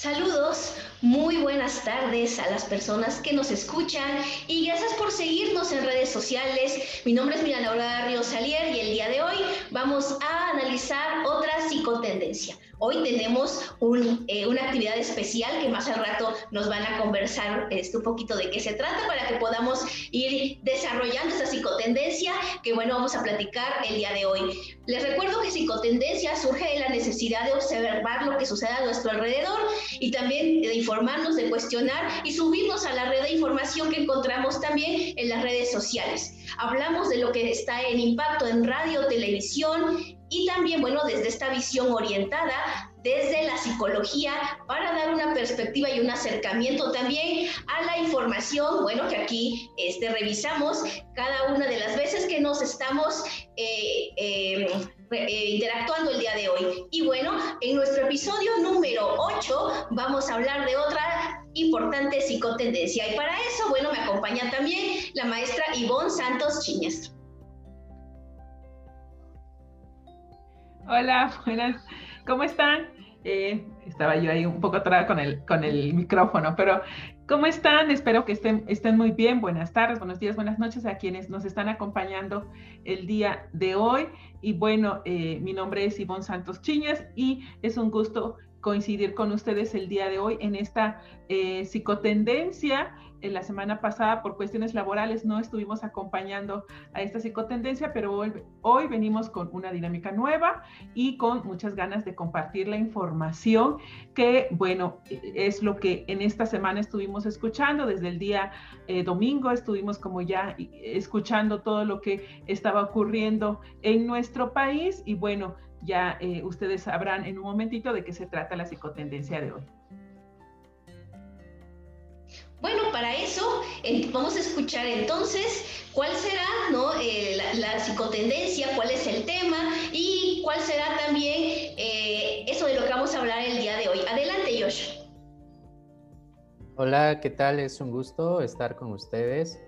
Saludos, muy buenas tardes a las personas que nos escuchan y gracias por seguirnos en redes sociales. Mi nombre es Mira Laura Ríos Salier y el día de hoy vamos a analizar otra psicotendencia. Hoy tenemos eh, una actividad especial que más al rato nos van a conversar este, un poquito de qué se trata para que podamos ir desarrollando esta psicotendencia que bueno vamos a platicar el día de hoy. Les recuerdo que psicotendencia surge de la necesidad de observar lo que sucede a nuestro alrededor y también de informarnos, de cuestionar y subirnos a la red de información que encontramos también en las redes sociales. Hablamos de lo que está en impacto en radio, televisión y también, bueno, desde esta visión orientada desde la psicología para dar una perspectiva y un acercamiento también a la información, bueno, que aquí este, revisamos cada una de las veces que nos estamos eh, em, eh, interactuando el día de hoy. Y bueno, en nuestro episodio número 8 vamos a hablar de otra importante psicotendencia. Y para eso, bueno, me acompaña también la maestra Ivonne Santos Chiñas. Hola, buenas. ¿Cómo están? Eh, estaba yo ahí un poco atrás con el, con el micrófono, pero ¿cómo están? Espero que estén, estén muy bien. Buenas tardes, buenos días, buenas noches a quienes nos están acompañando el día de hoy. Y bueno, eh, mi nombre es Ivonne Santos Chiñas y es un gusto coincidir con ustedes el día de hoy en esta eh, psicotendencia en la semana pasada por cuestiones laborales no estuvimos acompañando a esta psicotendencia, pero hoy, hoy, venimos con una dinámica nueva y con muchas ganas de compartir la información que, bueno, es lo que en esta semana estuvimos escuchando. Desde el día eh, domingo estuvimos como ya escuchando todo lo que estaba ocurriendo en nuestro país y bueno, ya eh, ustedes sabrán en un momentito de qué se trata la psicotendencia de hoy. Bueno, para eso vamos a escuchar entonces cuál será ¿no? Eh, la, psicotendencia, cuál es el tema y cuál será también eh, eso de lo que vamos a hablar el día de hoy. Adelante, Josh. Hola, ¿qué tal? Es un gusto estar con ustedes.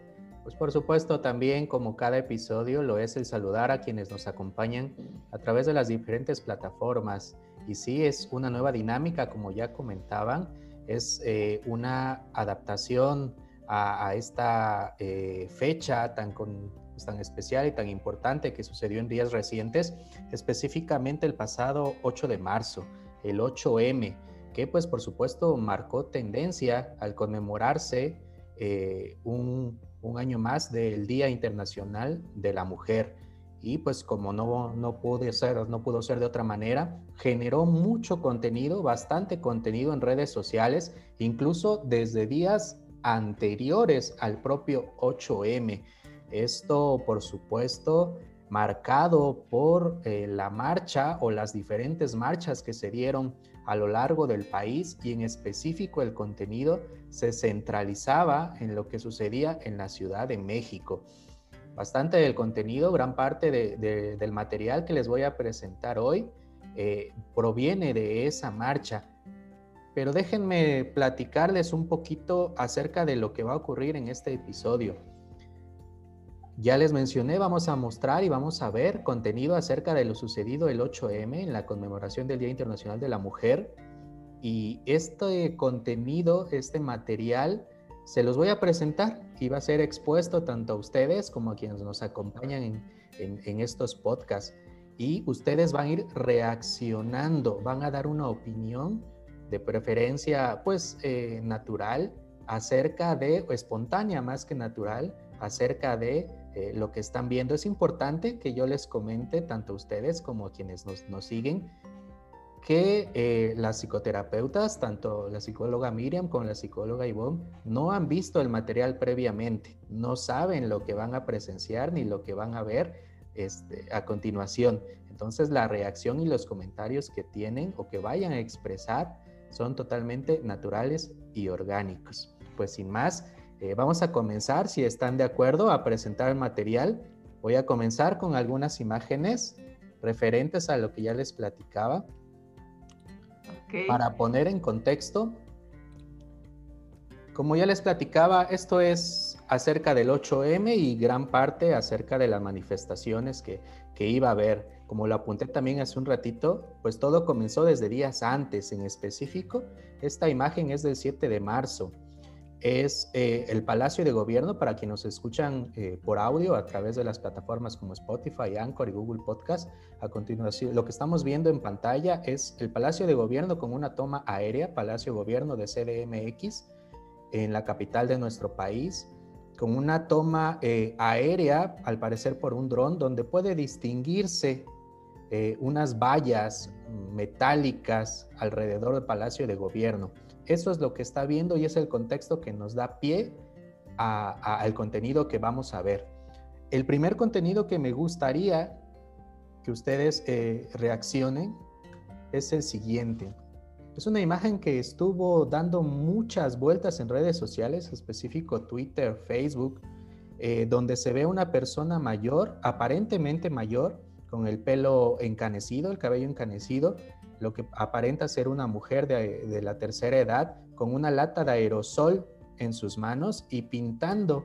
Pues por supuesto también como cada episodio lo es el saludar a quienes nos acompañan a través de las diferentes plataformas. Y sí, es una nueva dinámica, como ya comentaban es eh, una adaptación a, esta eh, fecha tan, pues, tan especial y tan importante que sucedió en días recientes, específicamente el pasado 8 de marzo, el 8M, que pues por supuesto marcó tendencia al conmemorarse eh, un, un año más del Día Internacional de la Mujer y pues como no, no, pude ser, no pudo ser de otra manera, generó mucho contenido, bastante contenido en redes sociales, incluso desde días anteriores al propio 8M. Esto, por supuesto, marcado por eh, la marcha o las diferentes marchas que se dieron a lo largo del país y en específico el contenido se centralizaba en lo que sucedía en la Ciudad de México bastante del contenido, gran parte del material que les voy a presentar hoy eh, proviene de esa marcha. Pero déjenme platicarles un poquito acerca de lo que va a ocurrir en este episodio. Ya les mencioné, vamos a mostrar y vamos a ver contenido acerca de lo sucedido el 8M en la conmemoración del Día Internacional de la Mujer. Y este contenido, este material, se los voy a presentar y va a ser expuesto tanto a ustedes como a quienes nos acompañan en, estos podcasts. Y ustedes van a ir reaccionando, van a dar una opinión de preferencia pues eh, natural acerca de, o espontánea más que natural, acerca de eh, lo que están viendo. Es importante que yo les comente tanto a ustedes como a quienes nos, nos siguen que eh, las psicoterapeutas, tanto la psicóloga Miriam como la psicóloga Ivonne, no han visto el material previamente, no saben lo que van a presenciar ni lo que van a ver este, a continuación. Entonces la reacción y los comentarios que tienen o que vayan a expresar son totalmente naturales y orgánicos. Pues sin más, eh, vamos a comenzar, si están de acuerdo, a presentar el material. Voy a comenzar con algunas imágenes referentes a lo que ya les platicaba. Para poner en contexto, como ya les platicaba, esto es acerca del 8M y gran parte acerca de las manifestaciones que, que iba a haber. Como lo apunté también hace un ratito, pues todo comenzó desde días antes en específico. Esta imagen es del 7 de marzo es eh, el Palacio de Gobierno para quienes nos escuchan eh, por audio a través de las plataformas como Spotify, Anchor y Google Podcast. A continuación, lo que estamos viendo en pantalla es el Palacio de Gobierno con una toma aérea, Palacio Gobierno de CDMX, en la capital de nuestro país, con una toma eh, aérea, al parecer por un dron, donde puede distinguirse unas vallas metálicas alrededor del Palacio de Gobierno. Eso es lo que está viendo y es el contexto que nos da pie al contenido que vamos a ver. El primer contenido que me gustaría que ustedes eh, reaccionen es el siguiente. Es una imagen que estuvo dando muchas vueltas en redes sociales, específico Twitter, Facebook, eh, donde se ve una persona mayor, aparentemente mayor, con el pelo encanecido, el cabello encanecido, lo que aparenta ser una mujer de, la tercera edad con una lata de aerosol en sus manos y pintando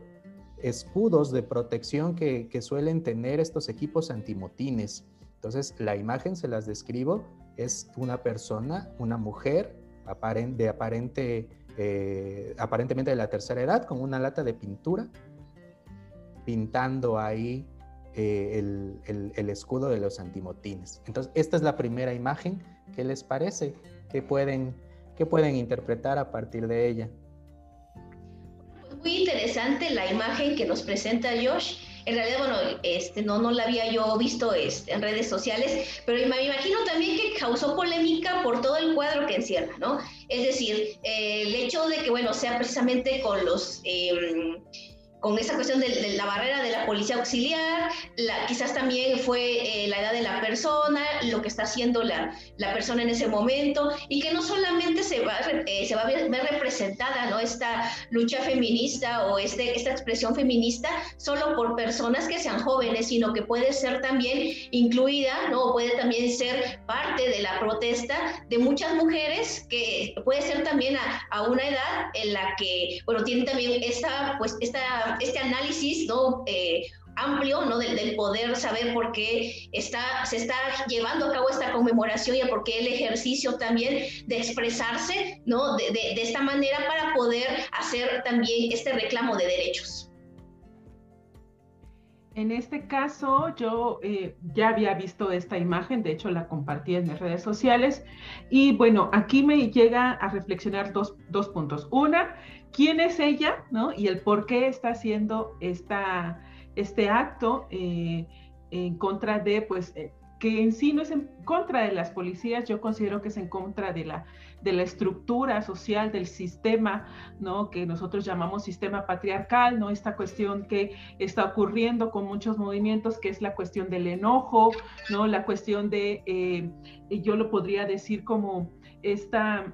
escudos de protección que, suelen tener estos equipos antimotines. Entonces, la imagen se las describo, es una persona, una mujer de aparente, eh, aparentemente de la tercera edad, con una lata de pintura, pintando ahí eh, el, el, escudo de los antimotines. Entonces, esta es la primera imagen ¿Qué les parece? ¿Qué pueden, qué pueden interpretar a partir de ella? Muy interesante la imagen que nos presenta Josh. En realidad, bueno, este, no, no la había yo visto este, en redes sociales, pero me imagino también que causó polémica por todo el cuadro que encierra, ¿no? Es decir, eh, el hecho de que, bueno, sea precisamente con los... Em, con esa cuestión de, la barrera de la policía auxiliar, la, quizás también fue eh, la edad de la persona, lo que está haciendo la, la, persona en ese momento, y que no solamente se va, eh, se va a ver, representada ¿no? esta lucha feminista o este, esta expresión feminista solo por personas que sean jóvenes, sino que puede ser también incluida, ¿no? puede también ser parte de la protesta de muchas mujeres, que puede ser también a, a una edad en la que, bueno, tienen también esta, pues, esta este análisis ¿no? Eh, amplio ¿no? Del, poder saber por qué está, se está llevando a cabo esta conmemoración y por qué el ejercicio también de expresarse ¿no? de, de, esta manera para poder hacer también este reclamo de derechos. En este caso, yo eh, ya había visto esta imagen, de hecho la compartí en mis redes sociales, y bueno, aquí me llega a reflexionar dos, dos puntos. Una, quién es ella, ¿no? Y el por qué está haciendo esta, este acto eh, en contra de, pues, eh, que en sí no es en contra de las policías, yo considero que es en contra de la, de la estructura social, del sistema, ¿no? Que nosotros llamamos sistema patriarcal, ¿no? Esta cuestión que está ocurriendo con muchos movimientos, que es la cuestión del enojo, ¿no? La cuestión de, eh, yo lo podría decir como esta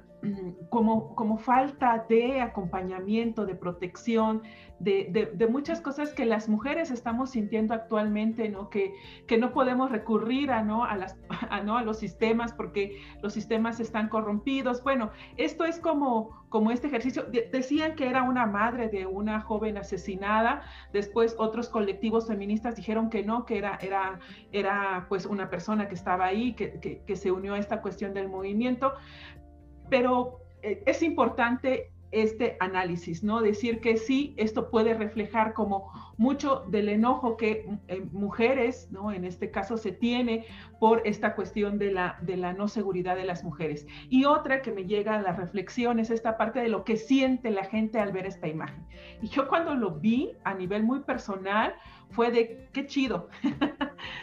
como, como falta de acompañamiento, de protección, de, muchas cosas que las mujeres estamos sintiendo actualmente, ¿no? Que, que no podemos recurrir a, ¿no? A, las, ¿no? a los sistemas porque los sistemas están corrompidos. Bueno, esto es como, como este ejercicio. decían que era una madre de una joven asesinada, después otros colectivos feministas dijeron que no, que era, era, era pues una persona que estaba ahí, que, que, que se unió a esta cuestión del movimiento pero eh, es importante este análisis, ¿no? Decir que sí, esto puede reflejar como mucho del enojo que eh, mujeres, ¿no? En este caso se tiene por esta cuestión de la, de la no seguridad de las mujeres. Y otra que me llega a la reflexión es esta parte de lo que siente la gente al ver esta imagen. Y yo cuando lo vi a nivel muy personal, fue de qué chido,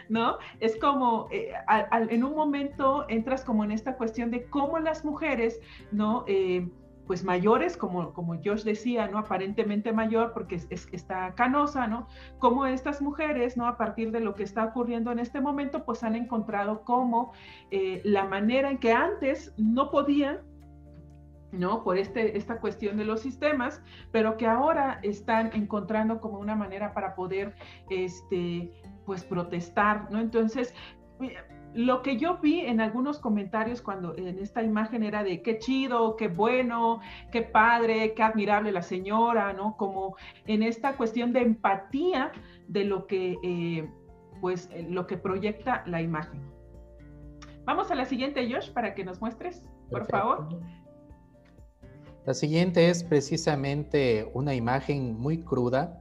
¿no? Es como eh, en un momento entras como en esta cuestión de cómo las mujeres, ¿no? Eh, pues mayores, como, como Josh decía, ¿no? Aparentemente mayor porque es, está canosa, ¿no? Como estas mujeres, ¿no? A partir de lo que está ocurriendo en este momento, pues han encontrado como eh, la manera en que antes no podían, ¿no? Por este, esta cuestión de los sistemas, pero que ahora están encontrando como una manera para poder, este, pues, protestar, ¿no? Entonces, lo que yo vi en algunos comentarios cuando en esta imagen era de qué chido, qué bueno, qué padre, qué admirable la señora, ¿no? Como en esta cuestión de empatía de lo que, eh, pues, eh, lo que proyecta la imagen. Vamos a la siguiente, Josh, para que nos muestres, por favor. La siguiente es precisamente una imagen muy cruda.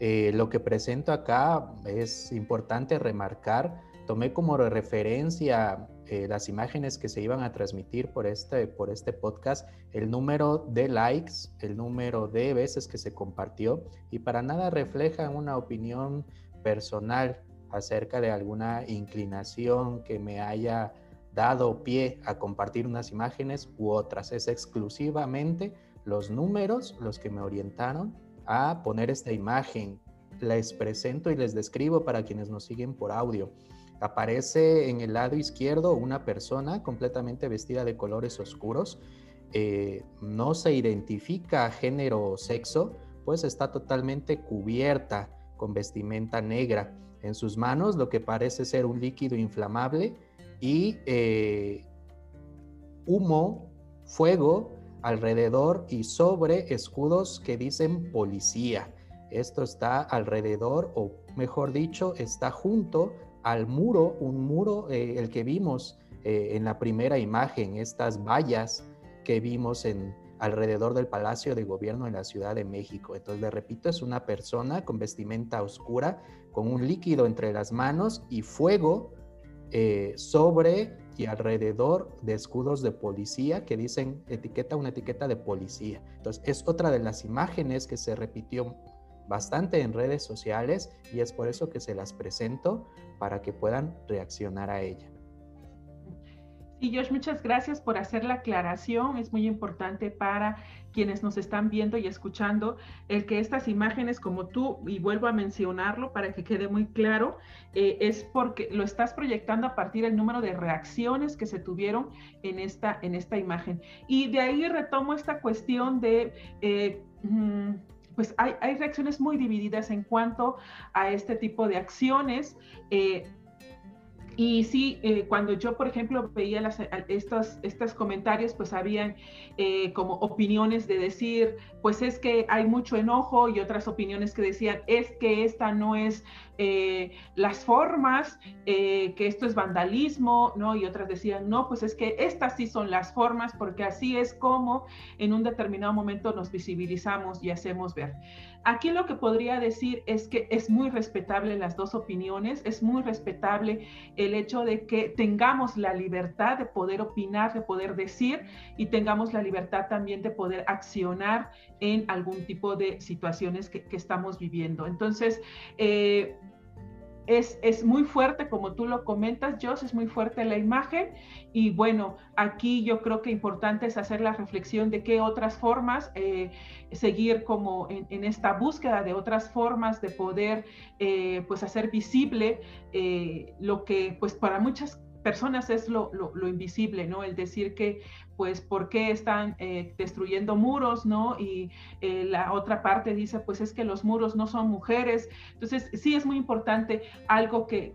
Eh, lo que presento acá es importante remarcar tomé como referencia eh, las imágenes que se iban a transmitir por este, por este podcast, el número de likes, el número de veces que se compartió y para nada refleja una opinión personal acerca de alguna inclinación que me haya dado pie a compartir unas imágenes u otras. Es exclusivamente los números los que me orientaron a poner esta imagen. Les presento y les describo para quienes nos siguen por audio. Aparece en el lado izquierdo una persona completamente vestida de colores oscuros. Eh, no se identifica género o sexo, pues está totalmente cubierta con vestimenta negra. En sus manos lo que parece ser un líquido inflamable y eh, humo, fuego alrededor y sobre escudos que dicen policía. Esto está alrededor, o mejor dicho, está junto al muro, un muro, eh, el que vimos eh, en la primera imagen, estas vallas que vimos en alrededor del Palacio de Gobierno en la Ciudad de México. Entonces, le repito, es una persona con vestimenta oscura, con un líquido entre las manos y fuego eh, sobre y alrededor de escudos de policía que dicen etiqueta, una etiqueta de policía. Entonces, es otra de las imágenes que se repitió bastante en redes sociales y es por eso que se las presento para que puedan reaccionar a ella. Y Josh, muchas gracias por hacer la aclaración. Es muy importante para quienes nos están viendo y escuchando el que estas imágenes, como tú, y vuelvo a mencionarlo para que quede muy claro, eh, es porque lo estás proyectando a partir del número de reacciones que se tuvieron en esta, en esta imagen. Y de ahí retomo esta cuestión de... Eh, mm, pues hay, reacciones muy divididas en cuanto a este tipo de acciones. Eh, y sí, eh, cuando yo, por ejemplo, veía estos, estos comentarios, pues habían eh, como opiniones de decir, pues es que hay mucho enojo y otras opiniones que decían, es que esta no es eh, las formas, que esto es vandalismo, ¿no? Y otras decían, no, pues es que estas sí son las formas porque así es como en un determinado momento nos visibilizamos y hacemos ver. Aquí lo que podría decir es que es muy respetable las dos opiniones, es muy respetable el hecho de que tengamos la libertad de poder opinar, de poder decir y tengamos la libertad también de poder accionar en algún tipo de situaciones que, estamos viviendo. Entonces, eh, es, muy fuerte, como tú lo comentas, Joss, es muy fuerte la imagen. Y bueno, aquí yo creo que importante es hacer la reflexión de qué otras formas, eh, seguir como en, esta búsqueda de otras formas de poder eh, pues hacer visible eh, lo que pues para muchas personas es lo, lo, invisible, ¿no? El decir que pues por qué están eh, destruyendo muros, ¿no? Y eh, la otra parte dice, pues es que los muros no son mujeres. Entonces, sí es muy importante algo que,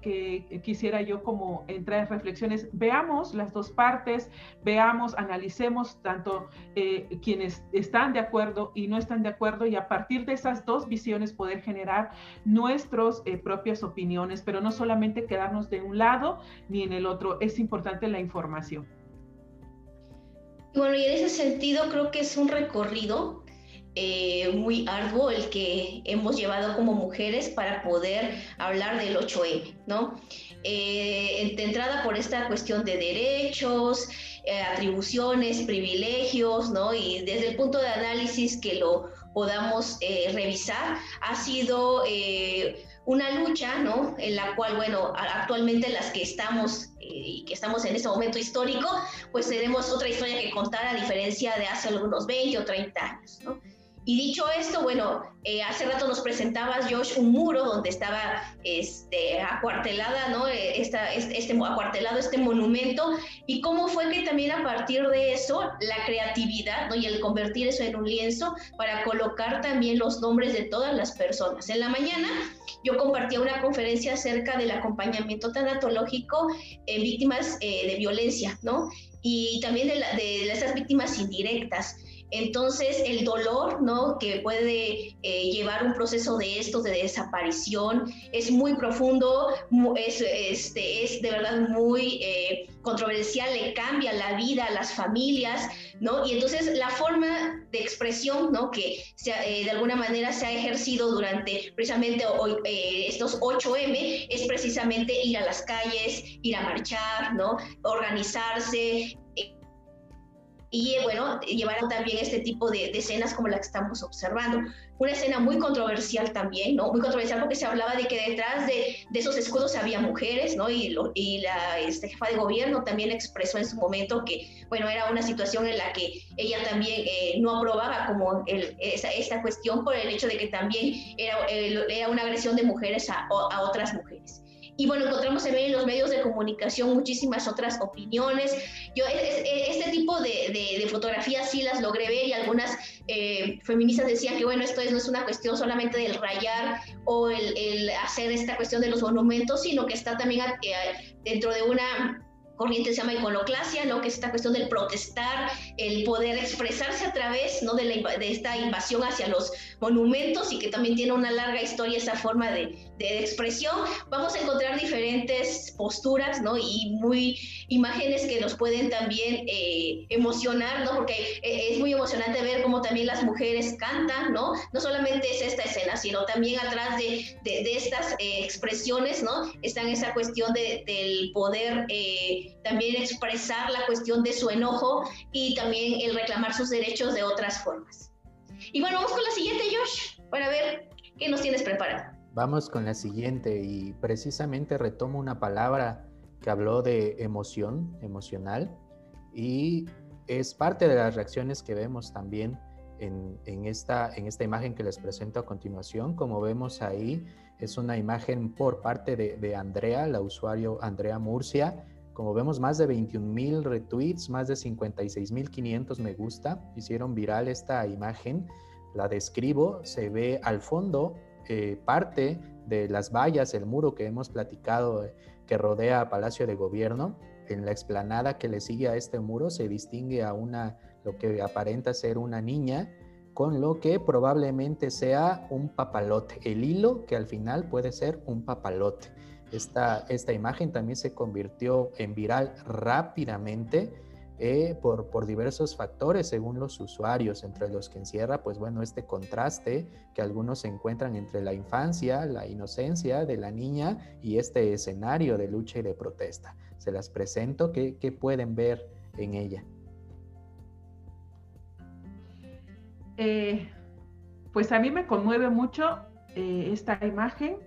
quisiera yo como entrar en reflexiones. Veamos las dos partes, veamos, analicemos tanto eh, quienes están de acuerdo y no están de acuerdo y a partir de esas dos visiones poder generar nuestras propias opiniones, pero no solamente quedarnos de un lado ni en el otro. Es importante la información. Bueno, y en ese sentido creo que es un recorrido eh, muy arduo el que hemos llevado como mujeres para poder hablar del 8M, ¿no? Eh, de entrada por esta cuestión de derechos, eh, atribuciones, privilegios, ¿no? Y desde el punto de análisis que lo podamos revisar, ha sido una lucha, ¿no? En la cual, bueno, actualmente las que estamos eh, y que estamos en este momento histórico, pues tenemos otra historia que contar a diferencia de hace algunos 20 o 30 años, ¿no? Y dicho esto, bueno, eh, hace rato nos presentabas, Josh, un muro donde estaba este, acuartelada, ¿no? Eh, esta, este, este, acuartelado este monumento. Y cómo fue que también a partir de eso, la creatividad, ¿no? Y el convertir eso en un lienzo para colocar también los nombres de todas las personas. En la mañana yo compartía una conferencia acerca del acompañamiento tanatológico en víctimas eh, de violencia, ¿no? Y también de, de esas víctimas indirectas. Entonces, el dolor, ¿no? Que puede eh, llevar un proceso de esto, de desaparición, es muy profundo, es, este, es de verdad muy eh, controversial, le cambia la vida a las familias, ¿no? Y entonces la forma de expresión, ¿no? Que eh, de alguna manera se ha ejercido durante precisamente hoy, estos 8M es precisamente ir a las calles, ir a marchar, ¿no? Organizarse, y bueno, llevaron también este tipo de, escenas como la que estamos observando. Una escena muy controversial también, ¿no? Muy controversial porque se hablaba de que detrás de, esos escudos había mujeres, ¿no? Y, y la este, jefa de gobierno también expresó en su momento que, bueno, era una situación en la que ella también eh, no aprobaba como el, esa, esta cuestión por el hecho de que también era, era una agresión de mujeres a otras mujeres. Y bueno, encontramos también en los medios de comunicación muchísimas otras opiniones. Yo este tipo de, de, fotografías sí las logré ver y algunas eh, feministas decían que bueno, esto no es una cuestión solamente del rayar o el, el, hacer esta cuestión de los monumentos, sino que está también eh, dentro de una corriente se llama iconoclasia, ¿no? que es esta cuestión del protestar, el poder expresarse a través ¿no? de, la, de esta invasión hacia los monumentos y que también tiene una larga historia esa forma de, de expresión. Vamos a encontrar diferentes posturas ¿no? y muy imágenes que nos pueden también eh, emocionar, ¿no? porque eh, es muy emocionante ver cómo también las mujeres cantan, ¿no? no solamente es esta escena, sino también atrás de, de, estas eh, expresiones ¿no? están esa cuestión del poder también expresar la cuestión de su enojo y también el reclamar sus derechos de otras formas. Y bueno, vamos con la siguiente, Josh, para ver qué nos tienes preparado. Vamos con la siguiente y precisamente retomo una palabra que habló de emoción, emocional, y es parte de las reacciones que vemos también en, esta, en esta imagen que les presento a continuación. Como vemos ahí, es una imagen por parte de, de Andrea, la usuario Andrea Murcia, como vemos, más de 21 mil retweets, más de 56 mil 500 me gusta. Hicieron viral esta imagen. La describo. Se ve al fondo eh, parte de las vallas, el muro que hemos platicado eh, que rodea Palacio de Gobierno. En la explanada que le sigue a este muro se distingue a una, lo que aparenta ser una niña, con lo que probablemente sea un papalote. El hilo que al final puede ser un papalote. Esta, esta imagen también se convirtió en viral rápidamente eh, por, diversos factores según los usuarios, entre los que encierra, pues bueno, este contraste que algunos encuentran entre la infancia, la inocencia de la niña y este escenario de lucha y de protesta. Se las presento, ¿qué, qué pueden ver en ella? Eh, pues a mí me conmueve mucho eh, esta imagen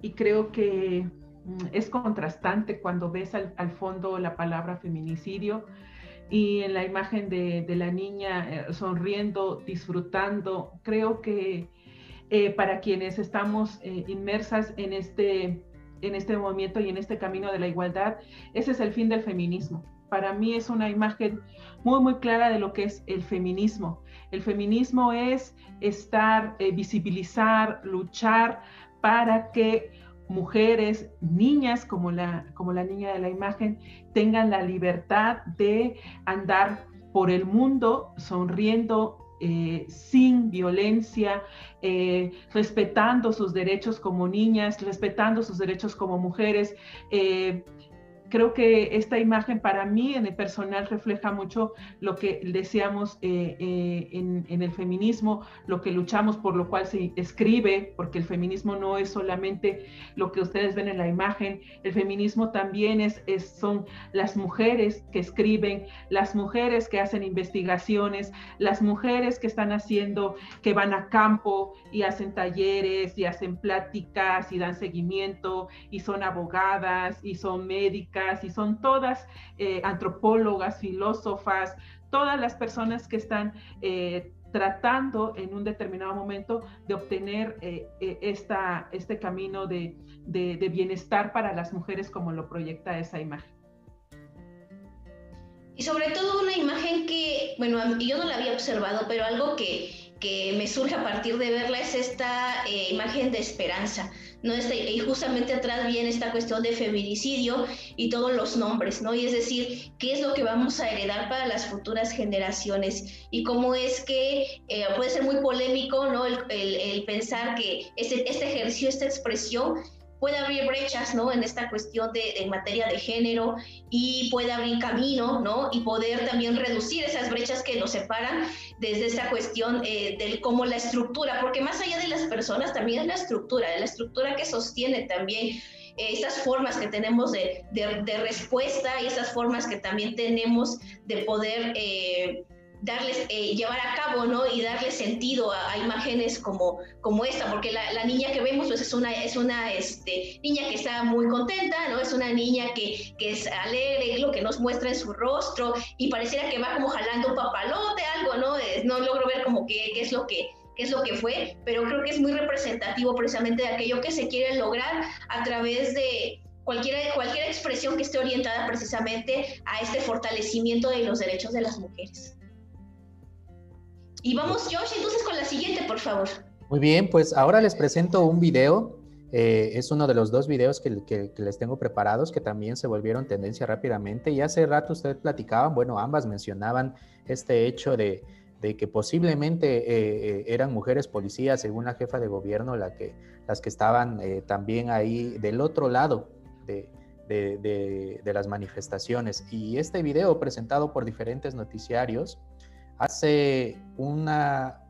y creo que mm, es contrastante cuando ves al, fondo la palabra feminicidio y en la imagen de, la niña eh, sonriendo, disfrutando. Creo que eh, para quienes estamos eh, inmersas en este, en este movimiento y en este camino de la igualdad, ese es el fin del feminismo. Para mí es una imagen muy, muy clara de lo que es el feminismo. El feminismo es estar, visibilizar, luchar para que mujeres, niñas como la, como la niña de la imagen, tengan la libertad de andar por el mundo sonriendo eh, sin violencia, eh, respetando sus derechos como niñas, respetando sus derechos como mujeres, eh, creo que esta imagen para mí en el personal refleja mucho lo que deseamos eh, eh, en, el feminismo, lo que luchamos por lo cual se escribe, porque el feminismo no es solamente lo que ustedes ven en la imagen, el feminismo también es, son las mujeres que escriben, las mujeres que hacen investigaciones, las mujeres que están haciendo, que van a campo y hacen talleres y hacen pláticas y dan seguimiento y son abogadas y son médicas y son todas eh, antropólogas, filósofas, todas las personas que están eh, tratando en un determinado momento de obtener eh, eh, esta, este camino de, de, bienestar para las mujeres como lo proyecta esa imagen. Y sobre todo una imagen que, bueno, yo no la había observado, pero algo que, que me surge a partir de verla es esta eh, imagen de esperanza, ¿no? Este, y justamente atrás viene esta cuestión de feminicidio y todos los nombres, ¿no? Y es decir, ¿qué es lo que vamos a heredar para las futuras generaciones? Y cómo es que eh, puede ser muy polémico, ¿no? El, el, pensar que este, este ejercicio, esta expresión puede abrir brechas, ¿no? En esta cuestión de, en materia de género y puede abrir camino, ¿no? Y poder también reducir esas brechas que nos separan desde esta cuestión eh, del cómo la estructura, porque más allá de las personas también es la estructura, la estructura que sostiene también eh, esas formas que tenemos de, de, respuesta y esas formas que también tenemos de poder eh, darles, eh, llevar a cabo, ¿no? Y darle sentido a, imágenes como, como esta, porque la, niña que vemos, pues es una, es una este, niña que está muy contenta, ¿no? Es una niña que, es alegre, lo que nos muestra en su rostro, y pareciera que va como jalando un papalote, algo, ¿no? no logro ver como qué, es lo que es lo que fue, pero creo que es muy representativo precisamente de aquello que se quiere lograr a través de, cualquier, cualquier expresión que esté orientada precisamente a este fortalecimiento de los derechos de las mujeres. Y vamos, Josh, entonces con la siguiente, por favor. Muy bien, pues ahora les presento un video. Eh, es uno de los dos videos que, les tengo preparados que también se volvieron tendencia rápidamente. Y hace rato ustedes platicaban, bueno, ambas mencionaban este hecho de, que posiblemente eh, eh, eran mujeres policías, según la jefa de gobierno, la que, las que estaban también ahí del otro lado de, de, las manifestaciones. Y este video presentado por diferentes noticiarios hace una,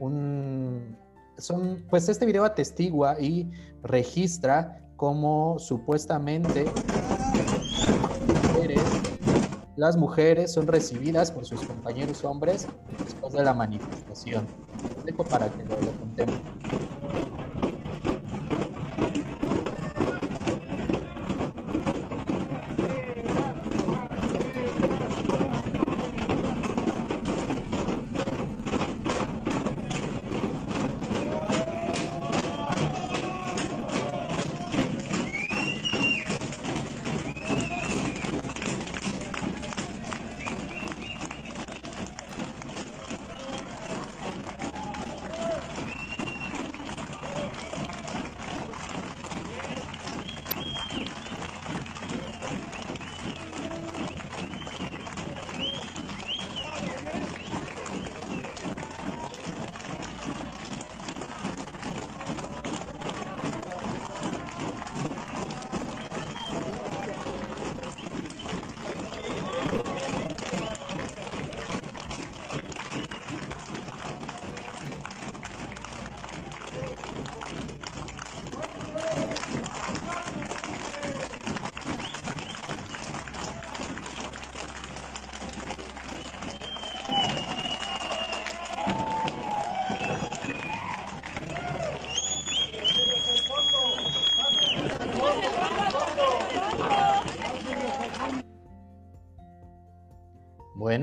un, son, pues este video atestigua y registra cómo supuestamente las mujeres son recibidas por sus compañeros hombres después de la manifestación. Dejo para que lo, lo.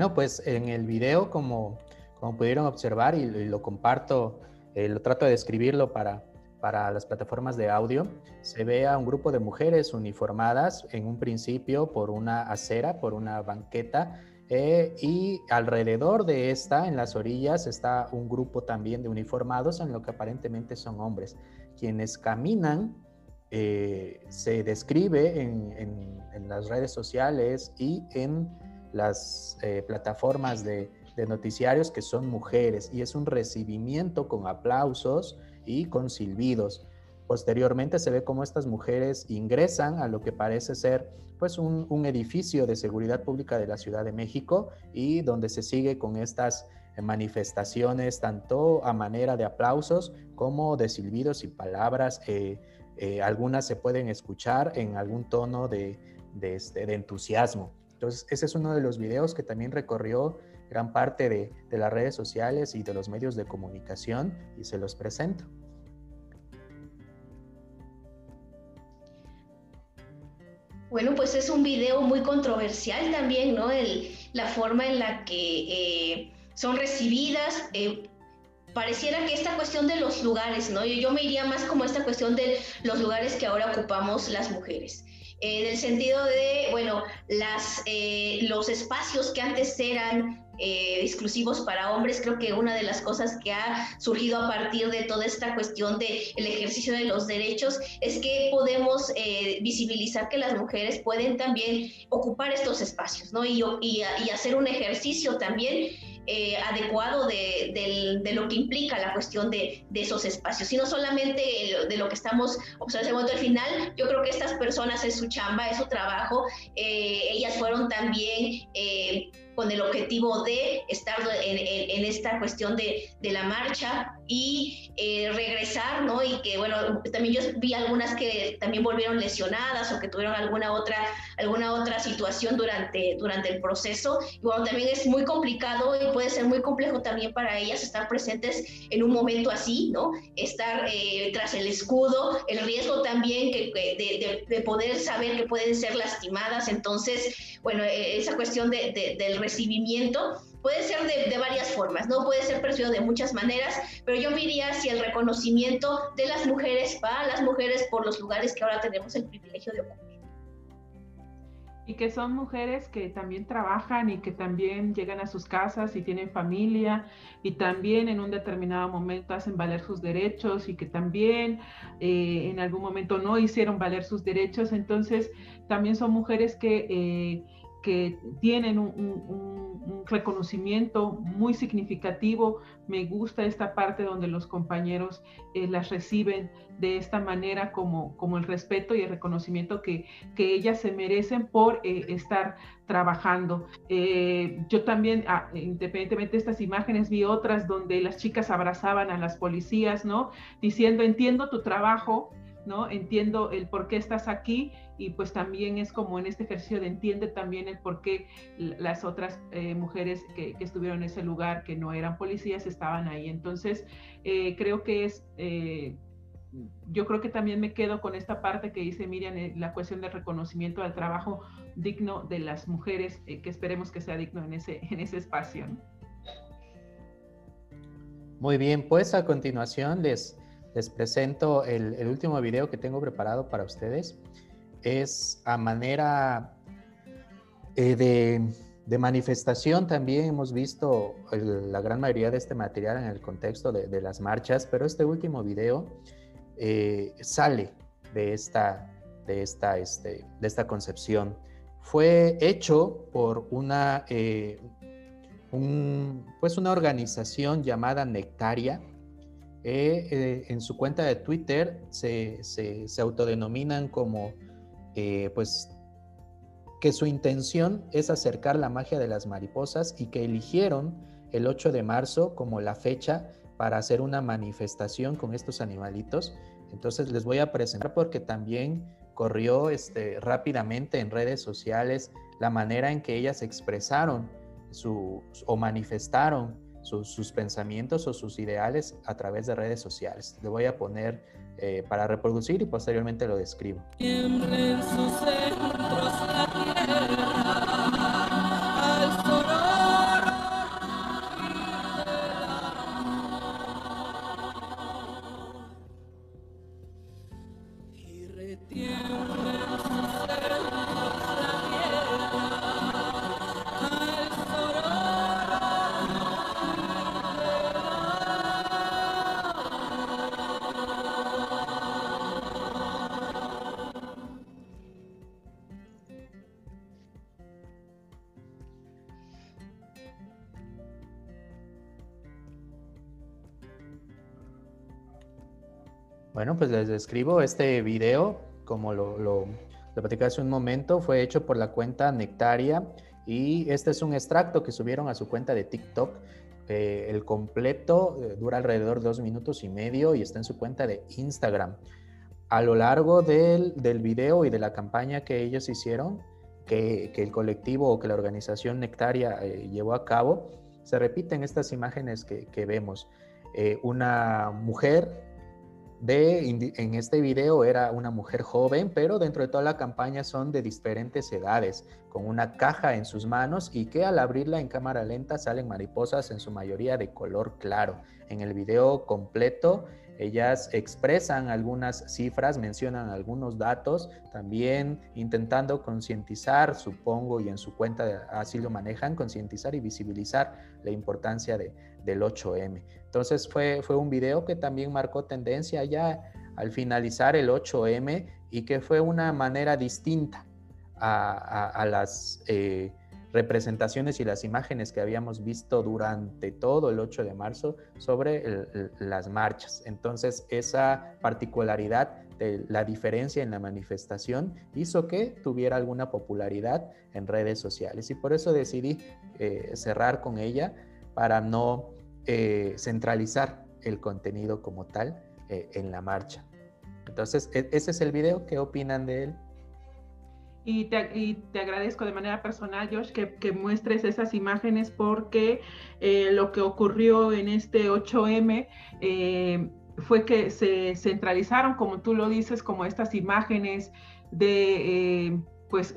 Bueno, pues en el video, como, como pudieron observar, y, lo comparto, eh, lo trato de describirlo para, para las plataformas de audio, se ve a un grupo de mujeres uniformadas en un principio por una acera, por una banqueta, eh, y alrededor de esta, en las orillas, está un grupo también de uniformados en lo que aparentemente son hombres, quienes caminan. Eh, se describe en, en las redes sociales y en las eh, plataformas de, noticiarios que son mujeres y es un recibimiento con aplausos y con silbidos. Posteriormente se ve cómo estas mujeres ingresan a lo que parece ser pues un, edificio de seguridad pública de la Ciudad de México y donde se sigue con estas manifestaciones tanto a manera de aplausos como de silbidos y palabras. Eh, eh, algunas se pueden escuchar en algún tono de, este, entusiasmo. Entonces, ese es uno de los videos que también recorrió gran parte de, las redes sociales y de los medios de comunicación y se los presento. Bueno, pues es un video muy controversial también, ¿no? la forma en la que eh, son recibidas. Eh, pareciera que esta cuestión de los lugares, ¿no? Yo, yo, me iría más como esta cuestión de los lugares que ahora ocupamos las mujeres. En el sentido de, bueno, las, los espacios que antes eran eh, exclusivos para hombres. Creo que una de las cosas que ha surgido a partir de toda esta cuestión del el ejercicio de los derechos es que podemos eh, visibilizar que las mujeres pueden también ocupar estos espacios, ¿no? Y, y, y hacer un ejercicio también eh, adecuado de, de, lo que implica la cuestión de, de, esos espacios, y no solamente de lo que estamos observando al final, yo creo que estas personas es su chamba, es su trabajo, ellas fueron también con el objetivo de estar en, esta cuestión de, de, la marcha y eh, regresar, ¿no? Y que, bueno, también yo vi algunas que también volvieron lesionadas o que tuvieron alguna otra, alguna otra situación durante, durante el proceso. Y bueno, también es muy complicado y puede ser muy complejo también para ellas estar presentes en un momento así, ¿no? Estar eh, tras el escudo, el riesgo también que, de, de, poder saber que pueden ser lastimadas. Entonces, bueno, e, esa cuestión de, del recibimiento puede ser de, varias formas, ¿no? Puede ser percibido de muchas maneras, pero yo diría hacia el reconocimiento de las mujeres para las mujeres por los lugares que ahora tenemos el privilegio de ocupar. Y que son mujeres que también trabajan y que también llegan a sus casas y tienen familia y también en un determinado momento hacen valer sus derechos y que también eh, en algún momento no hicieron valer sus derechos. Entonces, también son mujeres que... Eh, que tienen un, reconocimiento muy significativo. Me gusta esta parte donde los compañeros eh, las reciben de esta manera como, como el respeto y el reconocimiento que, que ellas se merecen por eh, estar trabajando. Eh, yo también, ah, independientemente de estas imágenes, vi otras donde las chicas abrazaban a las policías, ¿no? Diciendo, entiendo tu trabajo, ¿no? Entiendo el por qué estás aquí y pues también es como en este ejercicio de entiende también el por qué las otras eh, mujeres que, estuvieron en ese lugar, que no eran policías, estaban ahí. Entonces, eh, creo que es... Eh, yo creo que también me quedo con esta parte que dice Miriam, la cuestión del reconocimiento al trabajo digno de las mujeres, que esperemos que sea digno en ese, en ese espacio. Muy bien, pues a continuación les, les presento el, último video que tengo preparado para ustedes. Es a manera eh, de, manifestación también hemos visto la gran mayoría de este material en el contexto de, las marchas, pero este último video eh, sale de esta, de, esta, este, de esta concepción. Fue hecho por una, eh, pues una organización llamada Nectaria, eh, eh, en su cuenta de Twitter se, autodenominan como, eh, pues, que su intención es acercar la magia de las mariposas y que eligieron el 8 de marzo como la fecha para hacer una manifestación con estos animalitos. Entonces les voy a presentar porque también corrió este, rápidamente en redes sociales la manera en que ellas expresaron su, o manifestaron sus, pensamientos o sus ideales a través de redes sociales. Le voy a poner eh, para reproducir y posteriormente lo describo. Bueno, pues les describo este video, como lo, lo, platicé hace un momento, fue hecho por la cuenta Nectaria y este es un extracto que subieron a su cuenta de TikTok. Eh, el completo eh, dura alrededor de dos minutos y medio y está en su cuenta de Instagram. A lo largo del, del video y de la campaña que ellos hicieron, que, que el colectivo o que la organización Nectaria eh, llevó a cabo, se repiten estas imágenes que, que vemos. una mujer de, en este video era una mujer joven, pero dentro de toda la campaña son de diferentes edades, con una caja en sus manos y que al abrirla en cámara lenta salen mariposas en su mayoría de color claro. En el video completo ellas expresan algunas cifras, mencionan algunos datos, también intentando concientizar, supongo, y en su cuenta así lo manejan, concientizar y visibilizar la importancia de, del 8M. Entonces fue, fue un video que también marcó tendencia ya al finalizar el 8M y que fue una manera distinta a, las... Eh, representaciones y las imágenes que habíamos visto durante todo el 8 de marzo sobre las marchas. Entonces, esa particularidad de la diferencia en la manifestación hizo que tuviera alguna popularidad en redes sociales y por eso decidí eh, cerrar con ella para no eh, centralizar el contenido como tal eh, en la marcha. Entonces, e, ese es el video. ¿Qué opinan de él? Y te, agradezco de manera personal, Josh, que, muestres esas imágenes porque eh, lo que ocurrió en este 8M eh, fue que se centralizaron, como tú lo dices, como estas imágenes de, pues,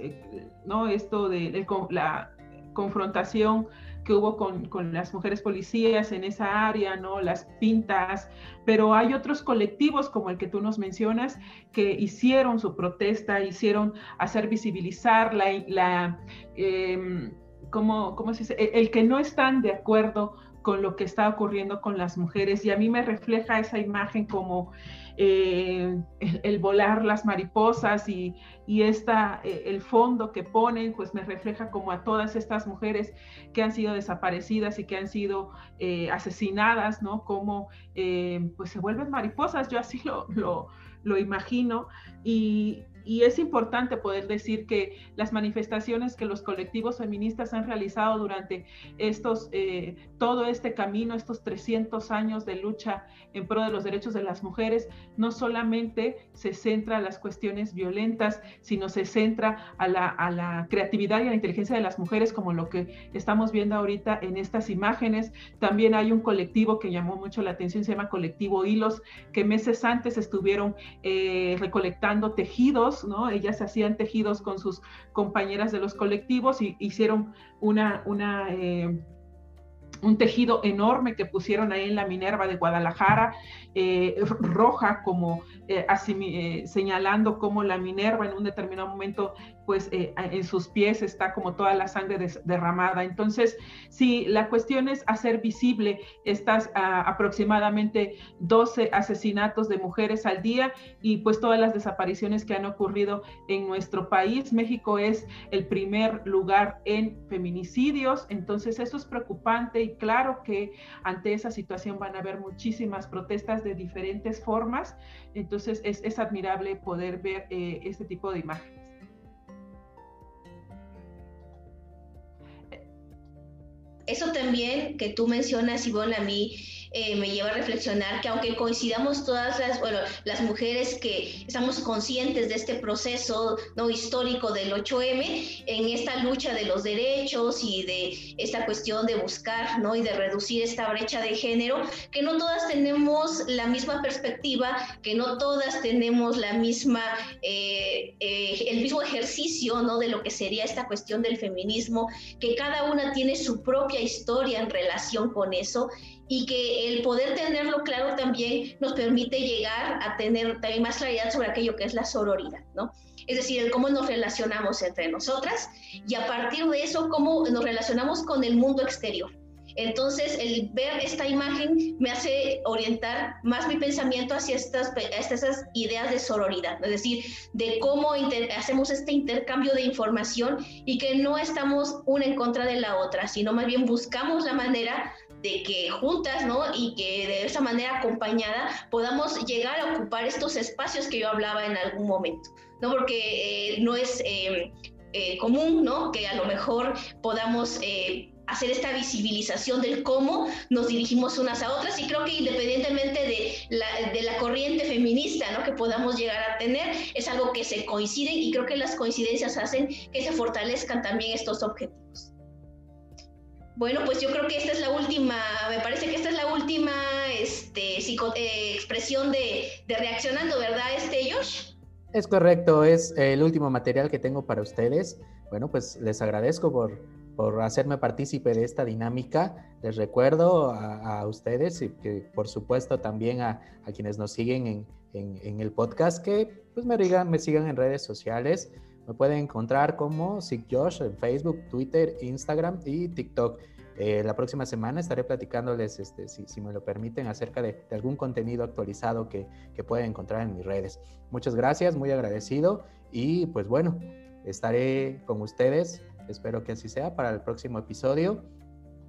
¿no? Esto de la confrontación que hubo con, con, las mujeres policías en esa área, ¿no? Las pintas, pero hay otros colectivos como el que tú nos mencionas que hicieron su protesta, hicieron hacer visibilizar la, la eh, ¿cómo, ¿cómo, se dice? El, el que no están de acuerdo con lo que está ocurriendo con las mujeres y a mí me refleja esa imagen como eh, el, volar las mariposas y, y esta, eh, el fondo que ponen, pues me refleja como a todas estas mujeres que han sido desaparecidas y que han sido eh, asesinadas, ¿no? Como pues se vuelven mariposas, yo así lo, lo, lo imagino. Y, y es importante poder decir que las manifestaciones que los colectivos feministas han realizado durante estos, eh, todo este camino, estos 300 años de lucha en pro de los derechos de las mujeres, no solamente se centra a las cuestiones violentas, sino se centra a la, a la creatividad y a la inteligencia de las mujeres, como lo que estamos viendo ahorita en estas imágenes. También hay un colectivo que llamó mucho la atención, se llama Colectivo Hilos, que meses antes estuvieron eh, recolectando tejidos ellas hacían tejidos con sus compañeras de los colectivos y hicieron una eh, un tejido enorme que pusieron ahí en la Minerva de Guadalajara, eh, roja, como eh, así, señalando cómo la Minerva en un determinado momento pues eh, en sus pies está como toda la sangre derramada. Entonces, si la cuestión es hacer visible estas ah, aproximadamente 12 asesinatos de mujeres al día y pues todas las desapariciones que han ocurrido en nuestro país. México es el primer lugar en feminicidios, entonces eso es preocupante y claro que ante esa situación van a haber muchísimas protestas de diferentes formas, entonces es, admirable poder ver eh, este tipo de imágenes. Eso también que tú mencionas, Ivonne, a mí eh, me lleva a reflexionar que aunque coincidamos todas las, bueno, las mujeres que estamos conscientes de este proceso no histórico del 8M, en esta lucha de los derechos y de esta cuestión de buscar ¿no? y de reducir esta brecha de género, que no todas tenemos la misma perspectiva, que no todas tenemos la misma, eh, eh, el mismo ejercicio ¿no? de lo que sería esta cuestión del feminismo, que cada una tiene su propia historia en relación con eso y que el poder tenerlo claro también nos permite llegar a tener también más claridad sobre aquello que es la sororidad, ¿no? Es decir, cómo nos relacionamos entre nosotras y a partir de eso, cómo nos relacionamos con el mundo exterior. Entonces, el ver esta imagen me hace orientar más mi pensamiento hacia estas, estas ideas de sororidad, es decir, de cómo hacemos este intercambio de información y que no estamos una en contra de la otra, sino más bien buscamos la manera de que juntas, ¿no? Y que de esa manera acompañada podamos llegar a ocupar estos espacios que yo hablaba en algún momento, ¿no? Porque eh, no es eh, eh, común, ¿no? Que a lo mejor podamos hacer esta visibilización del cómo nos dirigimos unas a otras y creo que independientemente de la, de la corriente feminista ¿no? que podamos llegar a tener, es algo que se coinciden y creo que las coincidencias hacen que se fortalezcan también estos objetivos. Bueno, pues yo creo que esta es la última, me parece que esta es la última este, eh, expresión de, de, reaccionando, ¿verdad, este Josh? Es correcto, es el último material que tengo para ustedes. Bueno, pues les agradezco por, por hacerme partícipe de esta dinámica. Les recuerdo a, ustedes y que por supuesto también a, a quienes nos siguen en, en, en, el podcast que pues me, digan, me sigan en redes sociales. Me pueden encontrar como Josh en Facebook, Twitter, Instagram y TikTok. Eh, la próxima semana estaré platicándoles, este, si, si, me lo permiten, acerca de, algún contenido actualizado que, que, pueden encontrar en mis redes. Muchas gracias, muy agradecido y pues bueno, estaré con ustedes. Espero que así sea para el próximo episodio.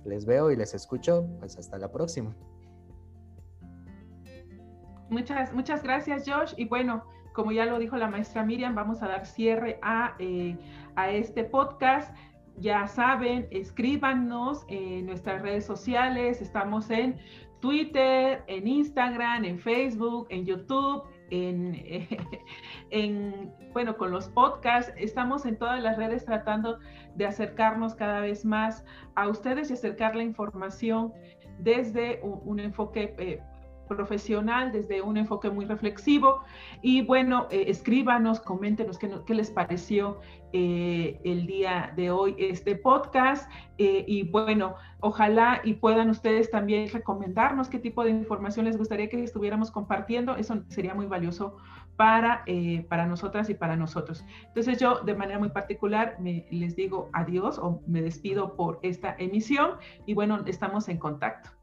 Les veo y les escucho. Pues hasta la próxima. Muchas, muchas gracias, Josh. Y bueno, como ya lo dijo la maestra Miriam, vamos a dar cierre a, eh, a este podcast. Ya saben, escríbanos en nuestras redes sociales. Estamos en Twitter, en Instagram, en Facebook, en YouTube, en, en, bueno, con los podcasts. Estamos en todas las redes tratando de acercarnos cada vez más a ustedes y acercar la información desde un, enfoque eh, profesional, desde un enfoque muy reflexivo. Y bueno, eh, escríbanos, coméntenos qué, qué les pareció eh, el día de hoy este podcast. Eh, y bueno, ojalá y puedan ustedes también recomendarnos qué tipo de información les gustaría que estuviéramos compartiendo. Eso sería muy valioso para, para nosotras y para nosotros. Entonces yo de manera muy particular me, les digo adiós o me despido por esta emisión y bueno, estamos en contacto.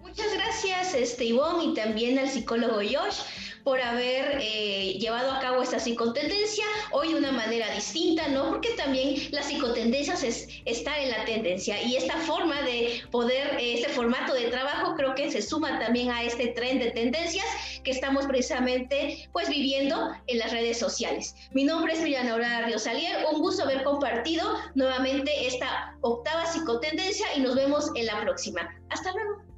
Muchas gracias, este, Ivonne, y también al psicólogo Josh por haber eh, llevado a cabo esta psicotendencia hoy de una manera distinta, ¿no? Porque también las psicotendencias es estar en la tendencia y esta forma de poder, eh, este formato de trabajo creo que se suma también a este tren de tendencias que estamos precisamente pues viviendo en las redes sociales. Mi nombre es Miriam Aurora Riosalier, un gusto haber compartido nuevamente esta octava psicotendencia y nos vemos en la próxima. Hasta luego.